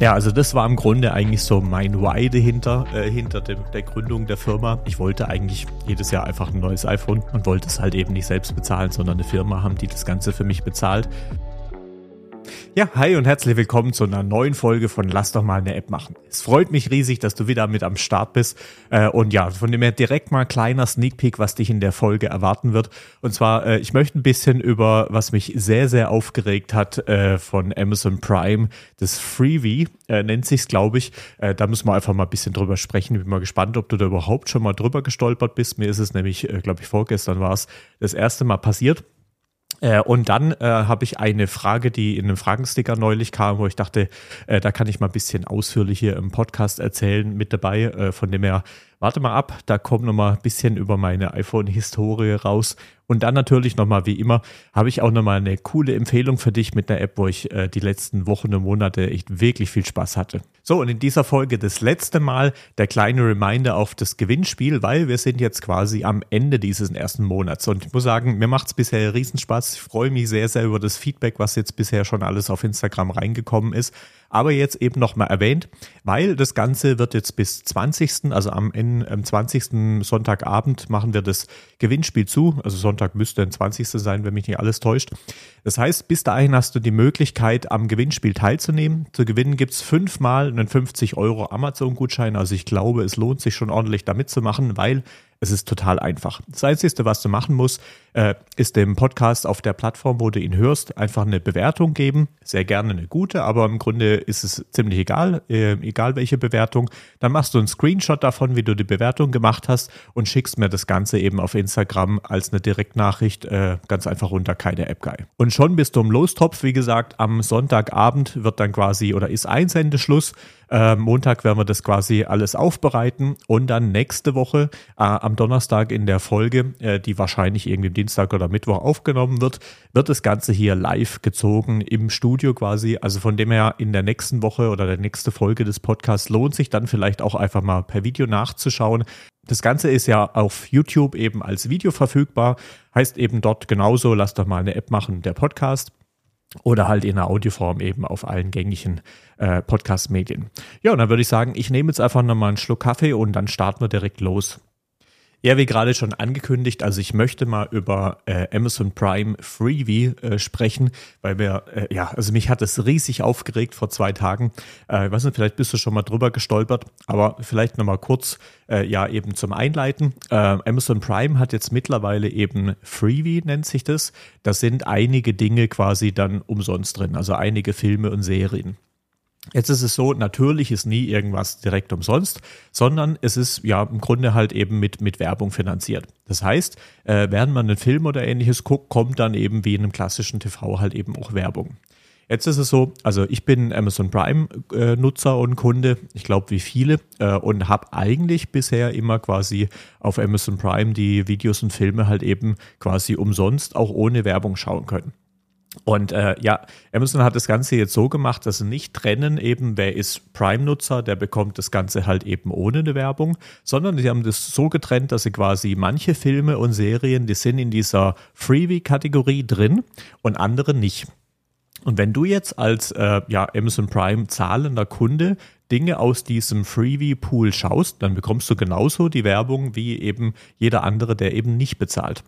Ja, also das war im Grunde eigentlich so mein Why dahinter, äh, hinter dem, der Gründung der Firma. Ich wollte eigentlich jedes Jahr einfach ein neues iPhone und wollte es halt eben nicht selbst bezahlen, sondern eine Firma haben, die das Ganze für mich bezahlt. Ja, hi und herzlich willkommen zu einer neuen Folge von Lass doch mal eine App machen. Es freut mich riesig, dass du wieder mit am Start bist. Äh, und ja, von dem her direkt mal kleiner Sneak Peek, was dich in der Folge erwarten wird. Und zwar, äh, ich möchte ein bisschen über, was mich sehr, sehr aufgeregt hat äh, von Amazon Prime, das Freebie, nennt sich's, glaube ich. da müssen wir einfach mal ein bisschen drüber sprechen. Bin mal gespannt, ob du da überhaupt schon mal drüber gestolpert bist. Mir ist es nämlich, glaube ich, vorgestern war es, das erste Mal passiert. Äh, und dann äh, habe ich eine Frage, die in einem Fragensticker neulich kam, wo ich dachte, äh, da kann ich mal ein bisschen ausführlich hier im Podcast erzählen mit dabei. Äh, von dem her, warte mal ab, da kommt noch mal ein bisschen über meine iPhone-Historie raus und dann natürlich nochmal, wie immer, habe ich auch nochmal eine coole Empfehlung für dich mit einer App, wo ich äh, die letzten Wochen und Monate echt wirklich viel Spaß hatte. So, und in dieser Folge das letzte Mal der kleine Reminder auf das Gewinnspiel, weil wir sind jetzt quasi am Ende dieses ersten Monats. Und ich muss sagen, mir macht es bisher Riesenspaß. Ich freue mich sehr, sehr über das Feedback, was jetzt bisher schon alles auf Instagram reingekommen ist aber jetzt eben nochmal erwähnt, weil das Ganze wird jetzt bis 20., also am, am 20. Sonntagabend machen wir das Gewinnspiel zu. Also Sonntag müsste ein 20. sein, wenn mich nicht alles täuscht. Das heißt, bis dahin hast du die Möglichkeit, am Gewinnspiel teilzunehmen. Zu gewinnen gibt's fünfmal einen 50 Euro Amazon-Gutschein. Also ich glaube, es lohnt sich schon ordentlich da mitzumachen, weil es ist total einfach. Das Einzige, was du machen musst, äh, ist dem Podcast auf der Plattform, wo du ihn hörst, einfach eine Bewertung geben. Sehr gerne eine gute, aber im Grunde ist es ziemlich egal, äh, egal welche Bewertung. Dann machst du einen Screenshot davon, wie du die Bewertung gemacht hast und schickst mir das Ganze eben auf Instagram als eine Direktnachricht äh, ganz einfach runter, keine App Guy. Und schon bist du im Lostopf, wie gesagt, am Sonntagabend wird dann quasi oder ist Einsendeschluss. Montag werden wir das quasi alles aufbereiten und dann nächste Woche äh, am Donnerstag in der Folge, äh, die wahrscheinlich irgendwie Dienstag oder Mittwoch aufgenommen wird, wird das Ganze hier live gezogen im Studio quasi. Also von dem her in der nächsten Woche oder der nächste Folge des Podcasts lohnt sich dann vielleicht auch einfach mal per Video nachzuschauen. Das Ganze ist ja auf YouTube eben als Video verfügbar, heißt eben dort genauso, lass doch mal eine App machen, der Podcast oder halt in der Audioform eben auf allen gängigen äh, Podcast-Medien. Ja, und dann würde ich sagen, ich nehme jetzt einfach nochmal einen Schluck Kaffee und dann starten wir direkt los. Ja, wie gerade schon angekündigt, also ich möchte mal über äh, Amazon Prime Freebie äh, sprechen, weil wir, äh, ja, also mich hat es riesig aufgeregt vor zwei Tagen. Äh, ich weiß nicht, vielleicht bist du schon mal drüber gestolpert, aber vielleicht nochmal kurz, äh, ja, eben zum Einleiten. Äh, Amazon Prime hat jetzt mittlerweile eben Freebie, nennt sich das. Da sind einige Dinge quasi dann umsonst drin, also einige Filme und Serien. Jetzt ist es so, natürlich ist nie irgendwas direkt umsonst, sondern es ist ja im Grunde halt eben mit, mit Werbung finanziert. Das heißt, äh, während man einen Film oder ähnliches guckt, kommt dann eben wie in einem klassischen TV halt eben auch Werbung. Jetzt ist es so, also ich bin Amazon Prime-Nutzer äh, und Kunde, ich glaube wie viele, äh, und habe eigentlich bisher immer quasi auf Amazon Prime die Videos und Filme halt eben quasi umsonst auch ohne Werbung schauen können. Und äh, ja, Amazon hat das Ganze jetzt so gemacht, dass sie nicht trennen, eben wer ist Prime-Nutzer, der bekommt das Ganze halt eben ohne eine Werbung, sondern sie haben das so getrennt, dass sie quasi manche Filme und Serien, die sind in dieser Freebie-Kategorie drin und andere nicht. Und wenn du jetzt als äh, ja, Amazon Prime zahlender Kunde Dinge aus diesem Freebie-Pool schaust, dann bekommst du genauso die Werbung wie eben jeder andere, der eben nicht bezahlt.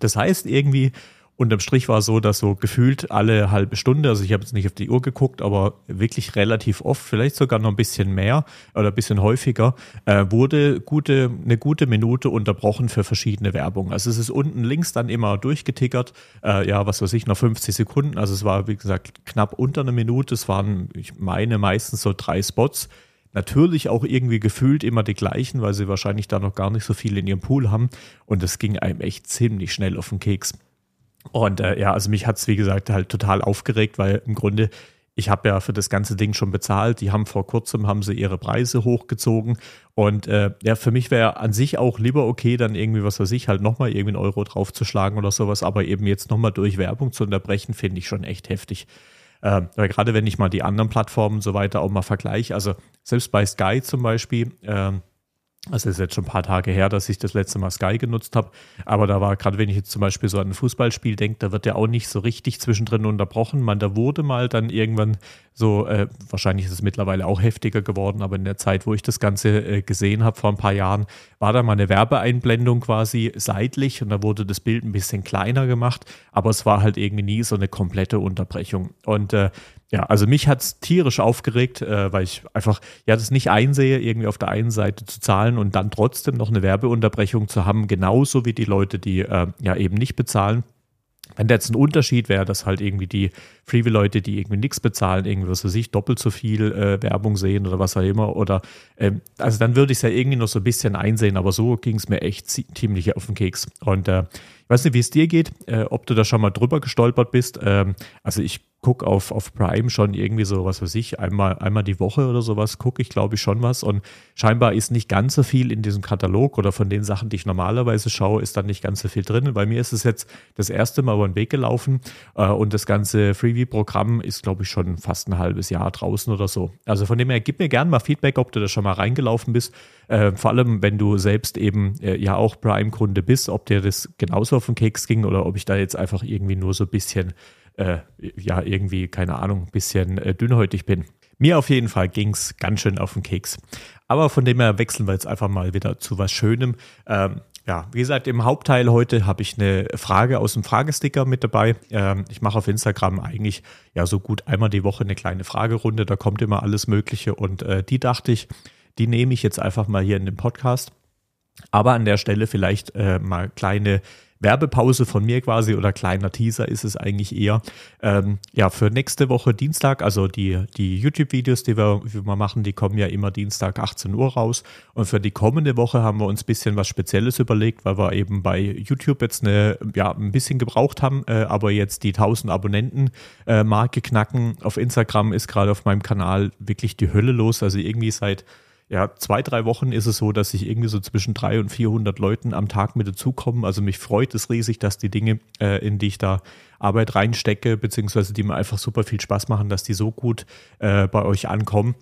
Das heißt irgendwie, Unterm Strich war es so, dass so gefühlt alle halbe Stunde, also ich habe jetzt nicht auf die Uhr geguckt, aber wirklich relativ oft, vielleicht sogar noch ein bisschen mehr oder ein bisschen häufiger, äh, wurde gute, eine gute Minute unterbrochen für verschiedene Werbung. Also es ist unten links dann immer durchgetickert, äh, ja, was weiß ich, noch 50 Sekunden. Also es war, wie gesagt, knapp unter einer Minute. Es waren, ich meine, meistens so drei Spots. Natürlich auch irgendwie gefühlt immer die gleichen, weil sie wahrscheinlich da noch gar nicht so viel in ihrem Pool haben. Und das ging einem echt ziemlich schnell auf den Keks. Und äh, ja, also mich hat es, wie gesagt, halt total aufgeregt, weil im Grunde, ich habe ja für das ganze Ding schon bezahlt. Die haben vor kurzem, haben sie ihre Preise hochgezogen. Und äh, ja, für mich wäre an sich auch lieber okay, dann irgendwie, was weiß ich, halt nochmal irgendwie einen Euro draufzuschlagen oder sowas. Aber eben jetzt nochmal durch Werbung zu unterbrechen, finde ich schon echt heftig. Äh, weil gerade wenn ich mal die anderen Plattformen und so weiter auch mal vergleiche, also selbst bei Sky zum Beispiel, äh, Also es ist jetzt schon ein paar Tage her, dass ich das letzte Mal Sky genutzt habe. Aber da war, gerade wenn ich jetzt zum Beispiel so an ein Fußballspiel denke, da wird ja auch nicht so richtig zwischendrin unterbrochen. Man, da wurde mal dann irgendwann so, äh, wahrscheinlich ist es mittlerweile auch heftiger geworden, aber in der Zeit, wo ich das Ganze äh, gesehen habe vor ein paar Jahren, war da mal eine Werbeeinblendung quasi seitlich und da wurde das Bild ein bisschen kleiner gemacht, aber es war halt irgendwie nie so eine komplette Unterbrechung. Und äh, ja, also mich hat es tierisch aufgeregt, äh, weil ich einfach ja das nicht einsehe, irgendwie auf der einen Seite zu zahlen und dann trotzdem noch eine Werbeunterbrechung zu haben, genauso wie die Leute, die äh, ja eben nicht bezahlen. Wenn da jetzt ein Unterschied wäre, dass halt irgendwie die Freeway-Leute, die irgendwie nichts bezahlen, irgendwie, was weiß ich, doppelt so viel äh, Werbung sehen oder was auch immer, oder ähm, also dann würde ich es ja irgendwie noch so ein bisschen einsehen, aber so ging es mir echt ziemlich auf den Keks. Und äh, ich weiß nicht, wie es dir geht, äh, ob du da schon mal drüber gestolpert bist. Ähm, also ich gucke auf, auf Prime schon irgendwie so, was weiß ich, einmal, einmal die Woche oder sowas, gucke ich, glaube ich, schon was. Und scheinbar ist nicht ganz so viel in diesem Katalog oder von den Sachen, die ich normalerweise schaue, ist dann nicht ganz so viel drin. Bei mir ist es jetzt das erste Mal über den Weg gelaufen äh, und das ganze Freebie-Programm ist, glaube ich, schon fast ein halbes Jahr draußen oder so. Also von dem her, gib mir gerne mal Feedback, ob du da schon mal reingelaufen bist. Äh, vor allem, wenn du selbst eben äh, ja auch Prime-Kunde bist, ob dir das genauso auf den Keks ging oder ob ich da jetzt einfach irgendwie nur so ein bisschen äh, ja irgendwie, keine Ahnung, ein bisschen äh, dünnhäutig bin. Mir auf jeden Fall ging es ganz schön auf den Keks. Aber von dem her wechseln wir jetzt einfach mal wieder zu was Schönem. Ähm, ja, wie gesagt, im Hauptteil heute habe ich eine Frage aus dem Fragesticker mit dabei. Ähm, ich mache auf Instagram eigentlich ja so gut einmal die Woche eine kleine Fragerunde. Da kommt immer alles Mögliche und äh, die dachte ich, die nehme ich jetzt einfach mal hier in den Podcast. Aber an der Stelle vielleicht äh, mal kleine Werbepause von mir quasi oder kleiner Teaser ist es eigentlich eher. Ähm, ja, für nächste Woche Dienstag, also die, die YouTube-Videos, die wir, die wir machen, die kommen ja immer Dienstag 18 Uhr raus. Und für die kommende Woche haben wir uns ein bisschen was Spezielles überlegt, weil wir eben bei YouTube jetzt eine, ja, ein bisschen gebraucht haben, äh, aber jetzt die 1000 Abonnenten-Marke äh, knacken. Auf Instagram ist gerade auf meinem Kanal wirklich die Hölle los. Also irgendwie seit ja, zwei, drei Wochen ist es so, dass ich irgendwie so zwischen 300 und 400 Leuten am Tag mit dazukommen. Also mich freut es riesig, dass die Dinge, äh, in die ich da Arbeit reinstecke, beziehungsweise die mir einfach super viel Spaß machen, dass die so gut äh, bei euch ankommen.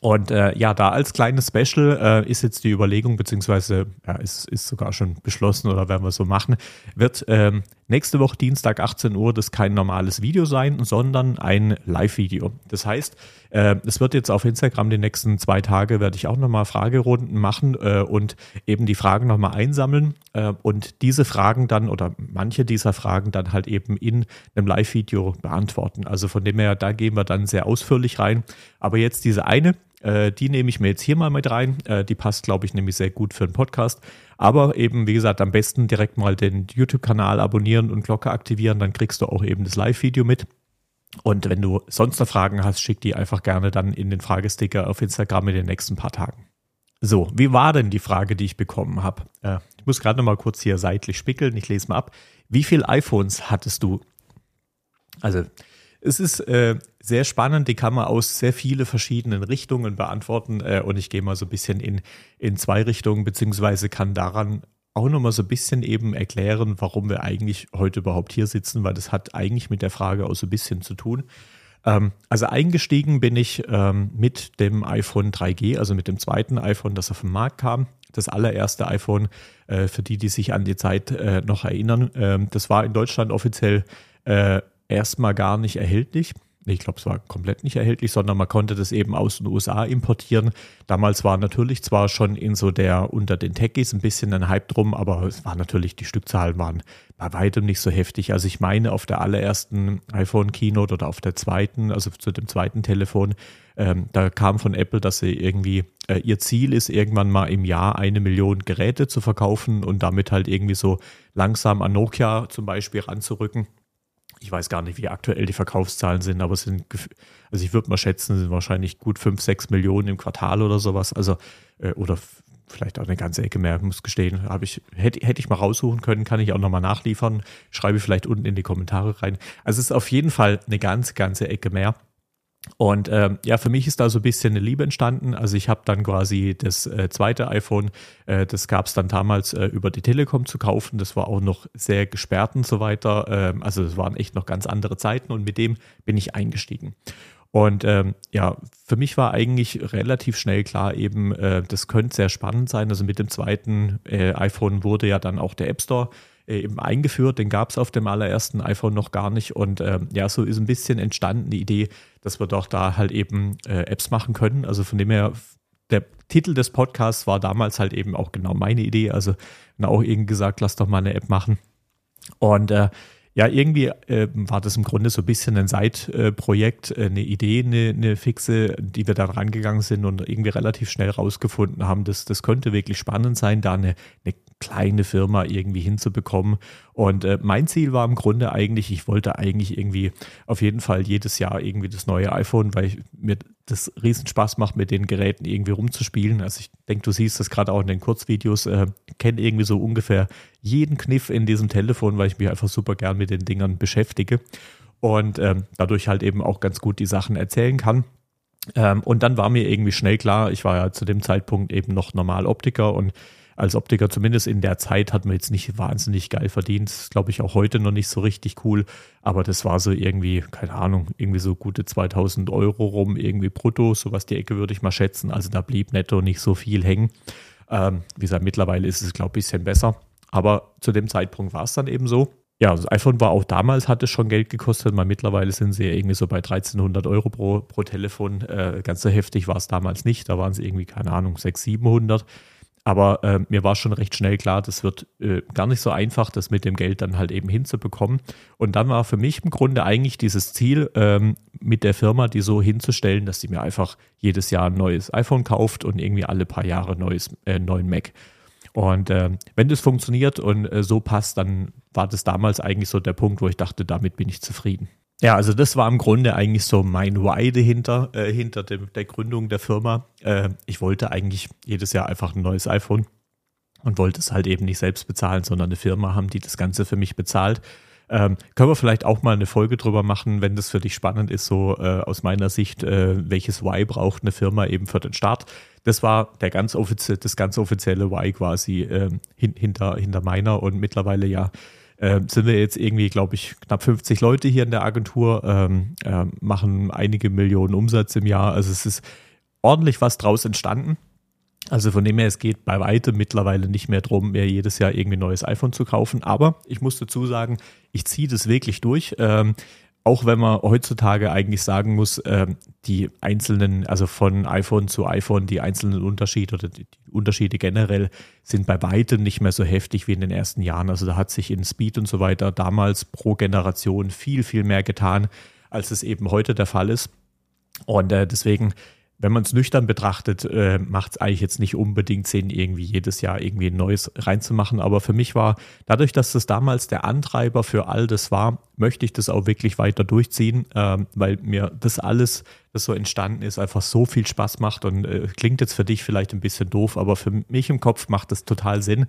Und äh, ja, da als kleines Special äh, ist jetzt die Überlegung, beziehungsweise ja, ist, ist sogar schon beschlossen oder werden wir so machen, wird ähm, nächste Woche Dienstag 18 Uhr das kein normales Video sein, sondern ein Live-Video. Das heißt, äh, es wird jetzt auf Instagram die nächsten zwei Tage, werde ich auch nochmal Fragerunden machen äh, und eben die Fragen nochmal einsammeln äh, und diese Fragen dann oder manche dieser Fragen dann halt eben in einem Live-Video beantworten. Also von dem her, da gehen wir dann sehr ausführlich rein. Aber jetzt diese eine, äh, die nehme ich mir jetzt hier mal mit rein. Äh, die passt, glaube ich, nämlich sehr gut für einen Podcast. Aber eben, wie gesagt, am besten direkt mal den YouTube-Kanal abonnieren und Glocke aktivieren, dann kriegst du auch eben das Live-Video mit. Und wenn du sonst noch Fragen hast, schick die einfach gerne dann in den Fragesticker auf Instagram in den nächsten paar Tagen. So, wie war denn die Frage, die ich bekommen habe? Äh, ich muss gerade noch mal kurz hier seitlich spickeln, ich lese mal ab. Wie viele iPhones hattest du? Also, es ist äh, sehr spannend, die kann man aus sehr viele verschiedenen Richtungen beantworten äh, und ich gehe mal so ein bisschen in, in zwei Richtungen, beziehungsweise kann daran auch nochmal so ein bisschen eben erklären, warum wir eigentlich heute überhaupt hier sitzen, weil das hat eigentlich mit der Frage auch so ein bisschen zu tun. Ähm, also eingestiegen bin ich ähm, mit dem iPhone 3G, also mit dem zweiten iPhone, das auf den Markt kam. Das allererste iPhone, äh, für die, die sich an die Zeit äh, noch erinnern, ähm, das war in Deutschland offiziell äh, erstmal gar nicht erhältlich. Ich glaube, es war komplett nicht erhältlich, sondern man konnte das eben aus den USA importieren. Damals war natürlich zwar schon in so der unter den Techies ein bisschen ein Hype drum, aber es war natürlich, die Stückzahlen waren bei weitem nicht so heftig. Also ich meine, auf der allerersten iPhone Keynote oder auf der zweiten, also zu dem zweiten Telefon, ähm, da kam von Apple, dass sie irgendwie, äh, ihr Ziel ist, irgendwann mal im Jahr eine Million Geräte zu verkaufen und damit halt irgendwie so langsam an Nokia zum Beispiel ranzurücken ich weiß gar nicht, wie aktuell die Verkaufszahlen sind, aber es sind, also ich würde mal schätzen, sind wahrscheinlich gut 5, 6 Millionen im Quartal oder sowas. Also, äh, oder vielleicht auch eine ganze Ecke mehr, muss gestehen. Habe ich, hätte, hätte ich mal raussuchen können, kann ich auch nochmal nachliefern. Schreibe vielleicht unten in die Kommentare rein. Also es ist auf jeden Fall eine ganze, ganze Ecke mehr. Und ähm, ja, für mich ist da so ein bisschen eine Liebe entstanden. Also ich habe dann quasi das äh, zweite iPhone, äh, das gab es dann damals äh, über die Telekom zu kaufen. Das war auch noch sehr gesperrt und so weiter. Ähm, also es waren echt noch ganz andere Zeiten und mit dem bin ich eingestiegen. Und ähm, ja, für mich war eigentlich relativ schnell klar, eben, äh, das könnte sehr spannend sein. Also mit dem zweiten äh, iPhone wurde ja dann auch der App Store eben eingeführt. Den gab es auf dem allerersten iPhone noch gar nicht. Und ähm, ja, so ist ein bisschen entstanden die Idee, dass wir doch da halt eben äh, Apps machen können. Also von dem her, der Titel des Podcasts war damals halt eben auch genau meine Idee. Also auch irgendwie gesagt, lass doch mal eine App machen. Und äh, ja, irgendwie äh, war das im Grunde so ein bisschen ein Side-Projekt, äh, eine Idee, eine, eine, fixe, die wir dann rangegangen sind und irgendwie relativ schnell rausgefunden haben, dass das könnte wirklich spannend sein, da eine, eine kleine Firma irgendwie hinzubekommen. Und äh, mein Ziel war im Grunde eigentlich, ich wollte eigentlich irgendwie auf jeden Fall jedes Jahr irgendwie das neue iPhone, weil ich, mir das riesen Spaß macht, mit den Geräten irgendwie rumzuspielen. Also ich denke, du siehst das gerade auch in den Kurzvideos, äh, kenne irgendwie so ungefähr jeden Kniff in diesem Telefon, weil ich mich einfach super gern mit den Dingern beschäftige und ähm, dadurch halt eben auch ganz gut die Sachen erzählen kann. Ähm, und dann war mir irgendwie schnell klar, ich war ja zu dem Zeitpunkt eben noch normal Optiker und als Optiker, zumindest in der Zeit, hat man jetzt nicht wahnsinnig geil verdient. Glaube ich auch heute noch nicht so richtig cool. Aber das war so irgendwie, keine Ahnung, irgendwie so gute 2000 Euro rum, irgendwie brutto. Sowas die Ecke würde ich mal schätzen. Also da blieb netto nicht so viel hängen. Ähm, wie gesagt, mittlerweile ist es, glaube ich, ein bisschen besser. Aber zu dem Zeitpunkt war es dann eben so. Ja, das iPhone war auch damals, hat es schon Geld gekostet. Mal mittlerweile sind sie ja irgendwie so bei 1300 Euro pro, pro Telefon. Äh, ganz so heftig war es damals nicht. Da waren es irgendwie, keine Ahnung, 600, 700. Aber äh, mir war schon recht schnell klar, das wird äh, gar nicht so einfach, das mit dem Geld dann halt eben hinzubekommen. Und dann war für mich im Grunde eigentlich dieses Ziel, ähm, mit der Firma die so hinzustellen, dass sie mir einfach jedes Jahr ein neues iPhone kauft und irgendwie alle paar Jahre neues, äh, neuen Mac. Und äh, wenn das funktioniert und äh, so passt, dann war das damals eigentlich so der Punkt, wo ich dachte, damit bin ich zufrieden. Ja, also das war im Grunde eigentlich so mein Why dahinter, äh, hinter dem, der Gründung der Firma. Äh, ich wollte eigentlich jedes Jahr einfach ein neues iPhone und wollte es halt eben nicht selbst bezahlen, sondern eine Firma haben, die das Ganze für mich bezahlt. Ähm, können wir vielleicht auch mal eine Folge drüber machen, wenn das für dich spannend ist, so äh, aus meiner Sicht, äh, welches Why braucht eine Firma eben für den Start. Das war der ganz offizie das ganz offizielle Why quasi äh, hin hinter, hinter meiner und mittlerweile ja äh, sind wir jetzt irgendwie, glaube ich, knapp 50 Leute hier in der Agentur, ähm, äh, machen einige Millionen Umsatz im Jahr. Also es ist ordentlich was draus entstanden. Also von dem her, es geht bei weitem mittlerweile nicht mehr darum, mir jedes Jahr irgendwie ein neues iPhone zu kaufen. Aber ich muss dazu sagen, ich ziehe das wirklich durch. Ähm, auch wenn man heutzutage eigentlich sagen muss, äh, die einzelnen, also von iPhone zu iPhone, die einzelnen Unterschiede oder die, Unterschiede generell sind bei weitem nicht mehr so heftig wie in den ersten Jahren. Also da hat sich in Speed und so weiter damals pro Generation viel, viel mehr getan, als es eben heute der Fall ist. Und äh, deswegen wenn man es nüchtern betrachtet, äh, macht es eigentlich jetzt nicht unbedingt Sinn, irgendwie jedes Jahr irgendwie ein neues reinzumachen. Aber für mich war, dadurch, dass das damals der Antreiber für all das war, möchte ich das auch wirklich weiter durchziehen, äh, weil mir das alles, das so entstanden ist, einfach so viel Spaß macht. Und äh, klingt jetzt für dich vielleicht ein bisschen doof, aber für mich im Kopf macht das total Sinn.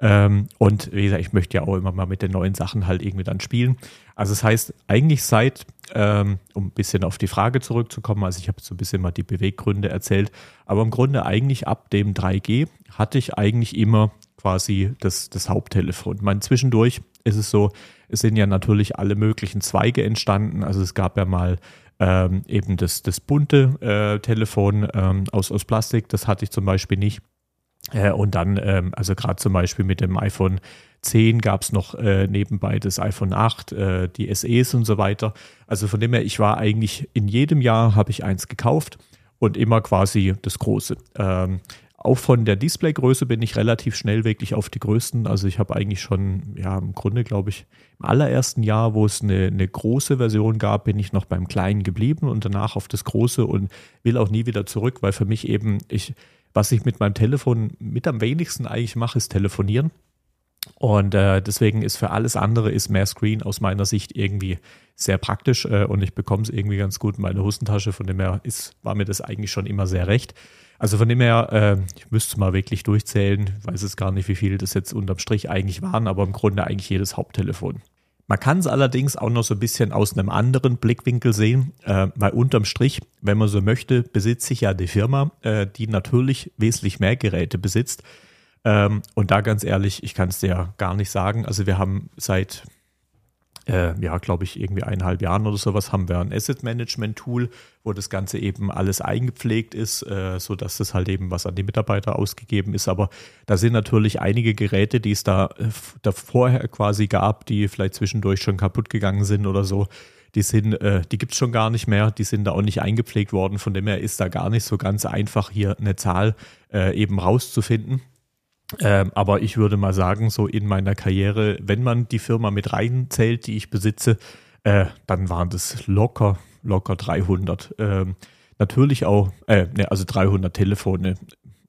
Ähm, und wie gesagt, ich möchte ja auch immer mal mit den neuen Sachen halt irgendwie dann spielen. Also das heißt, eigentlich seit, ähm, um ein bisschen auf die Frage zurückzukommen, also ich habe so ein bisschen mal die Beweggründe erzählt, aber im Grunde eigentlich ab dem 3G hatte ich eigentlich immer quasi das, das Haupttelefon. Mein zwischendurch ist es so, es sind ja natürlich alle möglichen Zweige entstanden. Also es gab ja mal ähm, eben das, das bunte äh, Telefon ähm, aus, aus Plastik, das hatte ich zum Beispiel nicht. Äh, und dann, ähm, also gerade zum Beispiel mit dem iPhone 10 gab es noch äh, nebenbei das iPhone 8, äh, die SEs und so weiter. Also von dem her, ich war eigentlich in jedem Jahr habe ich eins gekauft und immer quasi das große. Ähm, auch von der Displaygröße bin ich relativ schnell wirklich auf die größten. Also ich habe eigentlich schon, ja, im Grunde glaube ich, im allerersten Jahr, wo es eine, eine große Version gab, bin ich noch beim kleinen geblieben und danach auf das große und will auch nie wieder zurück, weil für mich eben, ich, was ich mit meinem Telefon mit am wenigsten eigentlich mache, ist telefonieren. Und äh, deswegen ist für alles andere ist mehr Screen aus meiner Sicht irgendwie sehr praktisch äh, und ich bekomme es irgendwie ganz gut in meine Hosentasche. Von dem her ist, war mir das eigentlich schon immer sehr recht. Also von dem her, äh, ich müsste mal wirklich durchzählen, ich weiß es gar nicht, wie viele das jetzt unterm Strich eigentlich waren, aber im Grunde eigentlich jedes Haupttelefon. Man kann es allerdings auch noch so ein bisschen aus einem anderen Blickwinkel sehen, äh, weil unterm Strich, wenn man so möchte, besitze ich ja die Firma, äh, die natürlich wesentlich mehr Geräte besitzt. Ähm, und da ganz ehrlich, ich kann es dir ja gar nicht sagen. Also wir haben seit äh, ja, glaube ich, irgendwie eineinhalb Jahren oder sowas haben wir ein Asset Management Tool, wo das Ganze eben alles eingepflegt ist, äh, so dass das halt eben was an die Mitarbeiter ausgegeben ist. Aber da sind natürlich einige Geräte, die es da, äh, da vorher quasi gab, die vielleicht zwischendurch schon kaputt gegangen sind oder so. Die sind, äh, die gibt es schon gar nicht mehr, die sind da auch nicht eingepflegt worden. Von dem her ist da gar nicht so ganz einfach, hier eine Zahl äh, eben rauszufinden. Ähm, aber ich würde mal sagen, so in meiner Karriere, wenn man die Firma mit reinzählt, die ich besitze, äh, dann waren das locker, locker 300. Ähm, natürlich auch, äh, ne, also 300 Telefone,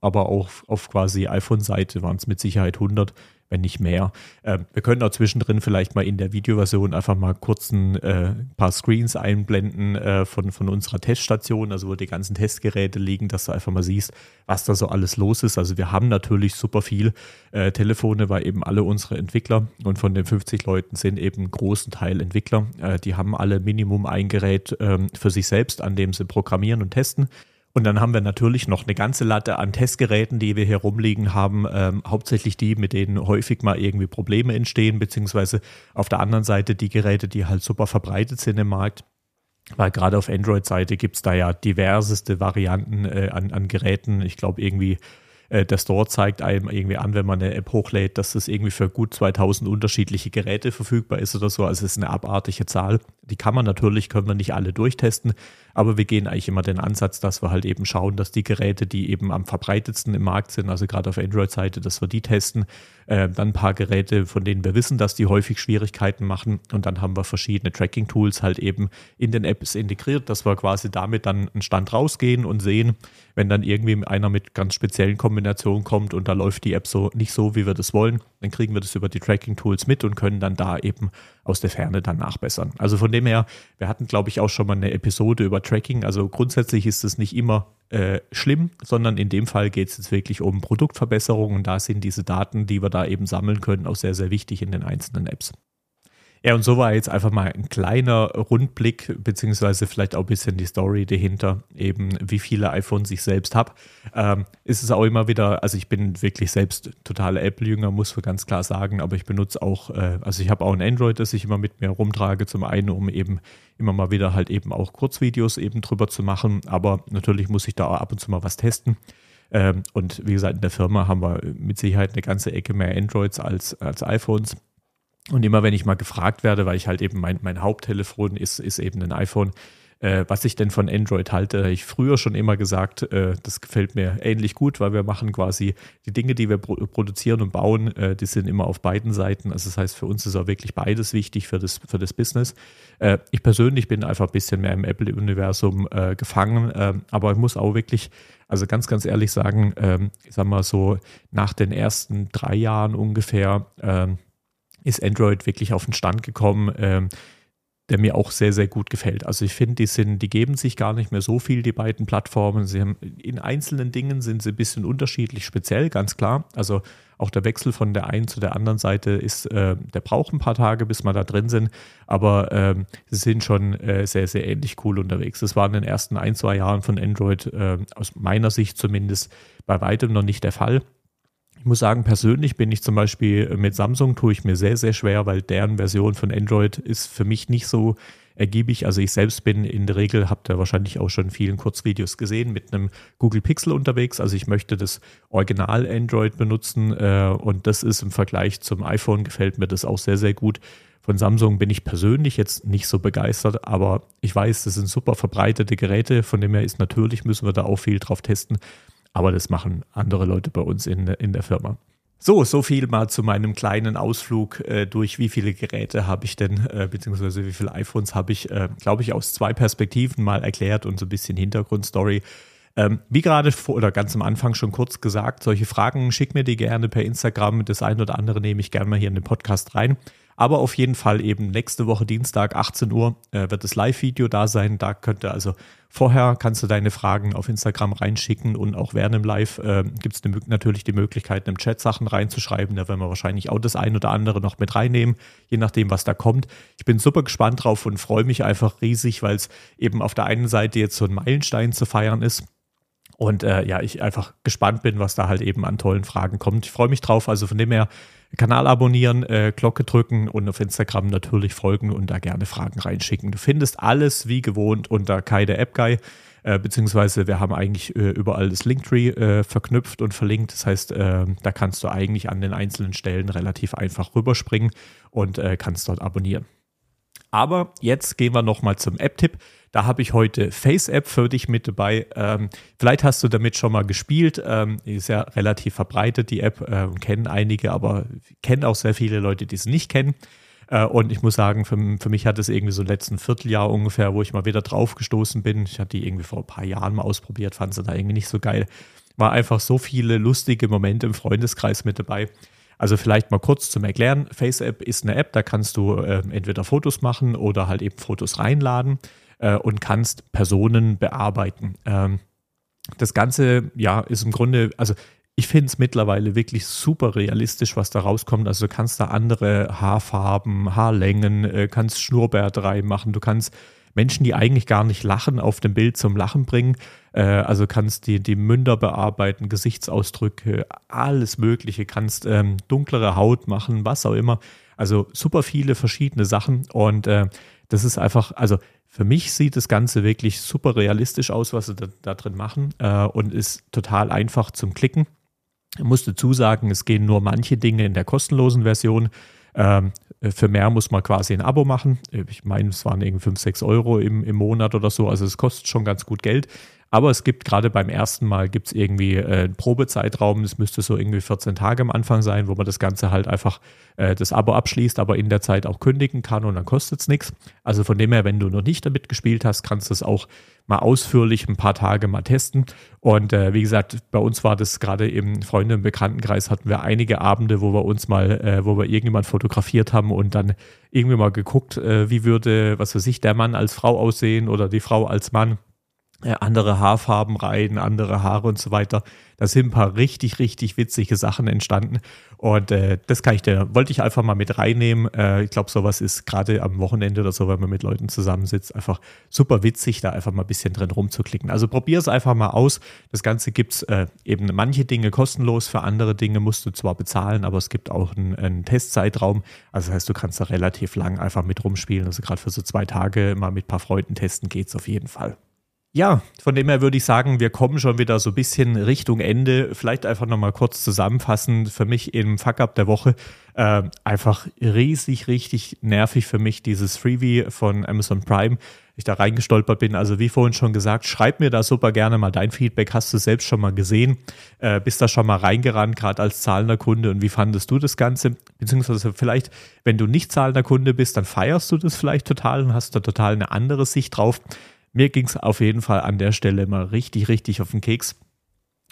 aber auch auf quasi iPhone-Seite waren es mit Sicherheit 100 wenn nicht mehr. Äh, wir können auch zwischendrin vielleicht mal in der Videoversion einfach mal kurz ein äh, paar Screens einblenden äh, von, von unserer Teststation, also wo die ganzen Testgeräte liegen, dass du einfach mal siehst, was da so alles los ist. Also wir haben natürlich super viel äh, Telefone, weil eben alle unsere Entwickler und von den 50 Leuten sind eben großen Teil Entwickler. Äh, die haben alle Minimum ein Gerät ähm, für sich selbst, an dem sie programmieren und testen. Und dann haben wir natürlich noch eine ganze Latte an Testgeräten, die wir hier rumliegen haben, ähm, hauptsächlich die, mit denen häufig mal irgendwie Probleme entstehen, beziehungsweise auf der anderen Seite die Geräte, die halt super verbreitet sind im Markt. Weil gerade auf Android-Seite gibt es da ja diverseste Varianten äh, an, an Geräten. Ich glaube irgendwie äh, der Store zeigt einem irgendwie an, wenn man eine App hochlädt, dass das irgendwie für gut 2000 unterschiedliche Geräte verfügbar ist oder so. Also es ist eine abartige Zahl. Die kann man natürlich, können wir nicht alle durchtesten, aber wir gehen eigentlich immer den Ansatz, dass wir halt eben schauen, dass die Geräte, die eben am verbreitetsten im Markt sind, also gerade auf Android-Seite, dass wir die testen. Äh, dann ein paar Geräte, von denen wir wissen, dass die häufig Schwierigkeiten machen. Und dann haben wir verschiedene Tracking-Tools halt eben in den Apps integriert, dass wir quasi damit dann einen Stand rausgehen und sehen, wenn dann irgendwie einer mit ganz speziellen Kombinationen kommt und da läuft die App so nicht so, wie wir das wollen, dann kriegen wir das über die Tracking-Tools mit und können dann da eben aus der Ferne dann nachbessern. Also von dem her, wir hatten, glaube ich, auch schon mal eine Episode über Tracking. Also grundsätzlich ist es nicht immer äh, schlimm, sondern in dem Fall geht es jetzt wirklich um Produktverbesserung und da sind diese Daten, die wir da eben sammeln können, auch sehr, sehr wichtig in den einzelnen Apps. Ja, und so war jetzt einfach mal ein kleiner Rundblick, beziehungsweise vielleicht auch ein bisschen die Story dahinter, eben wie viele iPhones ich selbst habe. Ähm, ist es auch immer wieder, also ich bin wirklich selbst totaler Apple-Jünger, muss man ganz klar sagen, aber ich benutze auch, äh, also ich habe auch ein Android, das ich immer mit mir rumtrage, zum einen, um eben immer mal wieder halt eben auch Kurzvideos eben drüber zu machen, aber natürlich muss ich da auch ab und zu mal was testen. Ähm, und wie gesagt, in der Firma haben wir mit Sicherheit eine ganze Ecke mehr Androids als, als iPhones. Und immer wenn ich mal gefragt werde, weil ich halt eben mein, mein Haupttelefon ist, ist eben ein iPhone, äh, was ich denn von Android halte, habe ich früher schon immer gesagt, äh, das gefällt mir ähnlich gut, weil wir machen quasi die Dinge, die wir pro produzieren und bauen, äh, die sind immer auf beiden Seiten. Also das heißt, für uns ist auch wirklich beides wichtig für das, für das Business. Äh, ich persönlich bin einfach ein bisschen mehr im Apple-Universum äh, gefangen, ähm, aber ich muss auch wirklich also ganz, ganz ehrlich sagen, ähm, ich sag mal so, nach den ersten drei Jahren ungefähr, ähm, ist Android wirklich auf den Stand gekommen, ähm, der mir auch sehr, sehr gut gefällt. Also ich finde, die sind, die geben sich gar nicht mehr so viel, die beiden Plattformen. Sie haben in einzelnen Dingen sind sie ein bisschen unterschiedlich speziell, ganz klar. Also auch der Wechsel von der einen zu der anderen Seite ist, äh, der braucht ein paar Tage, bis wir da drin sind, aber ähm, sie sind schon äh, sehr, sehr ähnlich cool unterwegs. Das war in den ersten ein, zwei Jahren von Android äh, aus meiner Sicht zumindest bei weitem noch nicht der Fall. Ich muss sagen, persönlich bin ich zum Beispiel mit Samsung tue ich mir sehr, sehr schwer, weil deren Version von Android ist für mich nicht so ergiebig. Also ich selbst bin in der Regel, habt ihr wahrscheinlich auch schon vielen Kurzvideos gesehen, mit einem Google Pixel unterwegs. Also ich möchte das Original Android benutzen äh, und das ist im Vergleich zum iPhone gefällt mir das auch sehr, sehr gut. Von Samsung bin ich persönlich jetzt nicht so begeistert, aber ich weiß, das sind super verbreitete Geräte, von dem her ist natürlich, müssen wir da auch viel drauf testen. Aber das machen andere Leute bei uns in, in der Firma. So, so viel mal zu meinem kleinen Ausflug äh, durch, wie viele Geräte habe ich denn, äh, beziehungsweise wie viele iPhones habe ich, äh, glaube ich, aus zwei Perspektiven mal erklärt und so ein bisschen Hintergrundstory. Ähm, wie gerade vor oder ganz am Anfang schon kurz gesagt, solche Fragen schick mir die gerne per Instagram. Das ein oder andere nehme ich gerne mal hier in den Podcast rein. Aber auf jeden Fall eben nächste Woche Dienstag, 18 Uhr, äh, wird das Live-Video da sein. Da könnte also vorher kannst du deine Fragen auf Instagram reinschicken und auch während dem Live äh, gibt es natürlich die Möglichkeit, im Chat Sachen reinzuschreiben. Da werden wir wahrscheinlich auch das ein oder andere noch mit reinnehmen, je nachdem, was da kommt. Ich bin super gespannt drauf und freue mich einfach riesig, weil es eben auf der einen Seite jetzt so ein Meilenstein zu feiern ist Und äh, ja, ich einfach gespannt bin, was da halt eben an tollen Fragen kommt. Ich freue mich drauf. Also von dem her, Kanal abonnieren, äh, Glocke drücken und auf Instagram natürlich folgen und da gerne Fragen reinschicken. Du findest alles wie gewohnt unter Kai der App Guy. Äh, beziehungsweise wir haben eigentlich äh, überall das Linktree äh, verknüpft und verlinkt. Das heißt, äh, da kannst du eigentlich an den einzelnen Stellen relativ einfach rüberspringen und äh, kannst dort abonnieren. Aber jetzt gehen wir nochmal zum App-Tipp. Da habe ich heute Face-App für dich mit dabei. Ähm, vielleicht hast du damit schon mal gespielt. Ähm, ist ja relativ verbreitet, die App. Äh, kennen einige, aber kennen auch sehr viele Leute, die es nicht kennen. Äh, und ich muss sagen, für, für mich hat es irgendwie so letzten Vierteljahr ungefähr, wo ich mal wieder drauf gestoßen bin. Ich hatte die irgendwie vor ein paar Jahren mal ausprobiert, fand sie da irgendwie nicht so geil. War einfach so viele lustige Momente im Freundeskreis mit dabei. Also vielleicht mal kurz zum Erklären. FaceApp ist eine App, da kannst du äh, entweder Fotos machen oder halt eben Fotos reinladen äh, und kannst Personen bearbeiten. Ähm, das Ganze, ja, ist im Grunde, also ich finde es mittlerweile wirklich super realistisch, was da rauskommt. Also du kannst da andere Haarfarben, Haarlängen, äh, kannst Schnurrbärte reinmachen, du kannst Menschen, die eigentlich gar nicht lachen, auf dem Bild zum Lachen bringen. Äh, also kannst die, die Münder bearbeiten, Gesichtsausdrücke, alles Mögliche, kannst ähm, dunklere Haut machen, was auch immer. Also super viele verschiedene Sachen und äh, das ist einfach, also für mich sieht das Ganze wirklich super realistisch aus, was sie da, da drin machen äh, und ist total einfach zum Klicken. Ich muss dazu sagen, es gehen nur manche Dinge in der kostenlosen Version. Ähm, für mehr muss man quasi ein Abo machen. Ich meine, es waren irgendwie 5, 6 Euro im, im Monat oder so. Also es kostet schon ganz gut Geld. Aber es gibt gerade beim ersten Mal gibt es irgendwie äh, einen Probezeitraum, das müsste so irgendwie 14 Tage am Anfang sein, wo man das Ganze halt einfach äh, das Abo abschließt, aber in der Zeit auch kündigen kann und dann kostet es nichts. Also von dem her, wenn du noch nicht damit gespielt hast, kannst du es auch mal ausführlich ein paar Tage mal testen. Und äh, wie gesagt, bei uns war das gerade im Freunde- und Bekanntenkreis hatten wir einige Abende, wo wir uns mal, äh, wo wir irgendjemand fotografiert haben und dann irgendwie mal geguckt, äh, wie würde, was weiß ich, der Mann als Frau aussehen oder die Frau als Mann andere Haarfarben rein, andere Haare und so weiter. Da sind ein paar richtig, richtig witzige Sachen entstanden. Und äh, das kann ich dir, wollte ich einfach mal mit reinnehmen. Äh, ich glaube, sowas ist gerade am Wochenende oder so, wenn man mit Leuten zusammensitzt, einfach super witzig, da einfach mal ein bisschen drin rumzuklicken. Also probier es einfach mal aus. Das Ganze gibt es äh, eben manche Dinge kostenlos, für andere Dinge musst du zwar bezahlen, aber es gibt auch einen, einen Testzeitraum. Also das heißt, du kannst da relativ lang einfach mit rumspielen. Also gerade für so zwei Tage mal mit ein paar Freunden testen geht es auf jeden Fall. Ja, von dem her würde ich sagen, wir kommen schon wieder so ein bisschen Richtung Ende. Vielleicht einfach nochmal kurz zusammenfassen. Für mich im Fuck-Up der Woche äh, einfach riesig, richtig nervig für mich dieses Freebie von Amazon Prime. Ich da reingestolpert bin. Also wie vorhin schon gesagt, schreib mir da super gerne mal dein Feedback. Hast du selbst schon mal gesehen? Äh, bist da schon mal reingerannt, gerade als zahlender Kunde? Und wie fandest du das Ganze? Beziehungsweise vielleicht, wenn du nicht zahlender Kunde bist, dann feierst du das vielleicht total und hast da total eine andere Sicht drauf. Mir ging es auf jeden Fall an der Stelle mal richtig, richtig auf den Keks.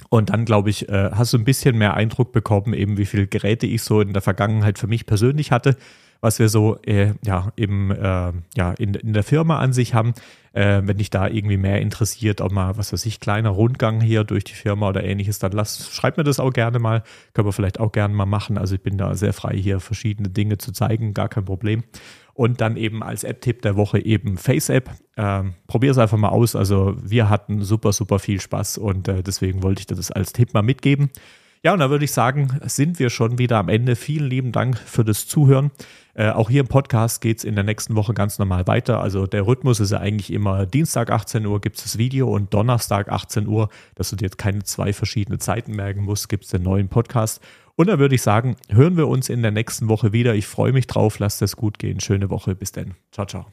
Und dann, glaube ich, äh, hast du ein bisschen mehr Eindruck bekommen, eben wie viele Geräte ich so in der Vergangenheit für mich persönlich hatte, was wir so äh, ja, im, äh, ja, in, in der Firma an sich haben. Äh, wenn dich da irgendwie mehr interessiert, auch mal, was weiß ich, kleiner Rundgang hier durch die Firma oder ähnliches, dann lass, schreib mir das auch gerne mal. Können wir vielleicht auch gerne mal machen. Also ich bin da sehr frei, hier verschiedene Dinge zu zeigen, gar kein Problem. Und dann eben als App-Tipp der Woche eben Face-App. Ähm, Probier es einfach mal aus. Also wir hatten super, super viel Spaß und äh, deswegen wollte ich dir das als Tipp mal mitgeben. Ja, und da würde ich sagen, sind wir schon wieder am Ende. Vielen lieben Dank für das Zuhören. Äh, auch hier im Podcast geht es in der nächsten Woche ganz normal weiter. Also der Rhythmus ist ja eigentlich immer Dienstag 18 Uhr gibt es das Video und Donnerstag 18 Uhr, dass du dir jetzt keine zwei verschiedene Zeiten merken musst, gibt es den neuen Podcast. Und dann würde ich sagen, hören wir uns in der nächsten Woche wieder. Ich freue mich drauf. Lasst es gut gehen. Schöne Woche. Bis dann. Ciao, ciao.